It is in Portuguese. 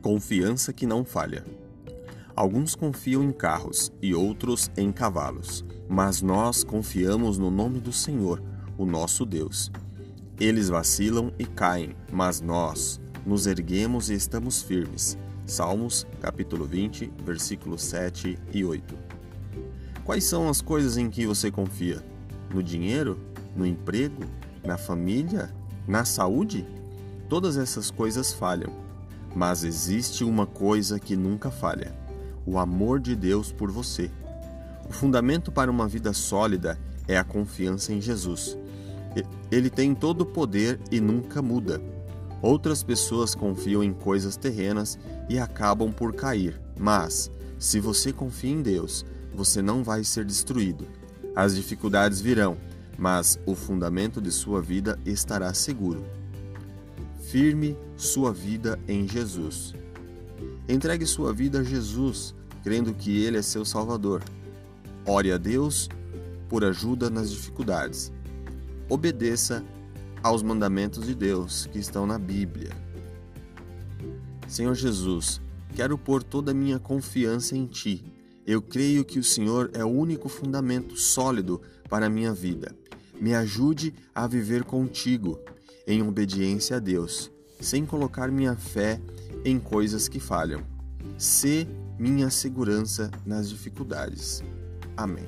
Confiança que não falha. Alguns confiam em carros e outros em cavalos, mas nós confiamos no nome do Senhor, o nosso Deus. Eles vacilam e caem, mas nós nos erguemos e estamos firmes. Salmos, capítulo 20, versículos 7 e 8. Quais são as coisas em que você confia? No dinheiro? No emprego? Na família? Na saúde? Todas essas coisas falham, mas existe uma coisa que nunca falha: o amor de Deus por você. O fundamento para uma vida sólida é a confiança em Jesus. Ele tem todo o poder e nunca muda. Outras pessoas confiam em coisas terrenas e acabam por cair, mas, se você confia em Deus, você não vai ser destruído. As dificuldades virão, mas o fundamento de sua vida estará seguro. Firme sua vida em Jesus. Entregue sua vida a Jesus, crendo que Ele é seu Salvador. Ore a Deus por ajuda nas dificuldades. Obedeça aos mandamentos de Deus que estão na Bíblia. Senhor Jesus, quero pôr toda a minha confiança em Ti. Eu creio que o Senhor é o único fundamento sólido para a minha vida. Me ajude a viver contigo, em obediência a Deus, sem colocar minha fé em coisas que falham. Sê minha segurança nas dificuldades. Amém.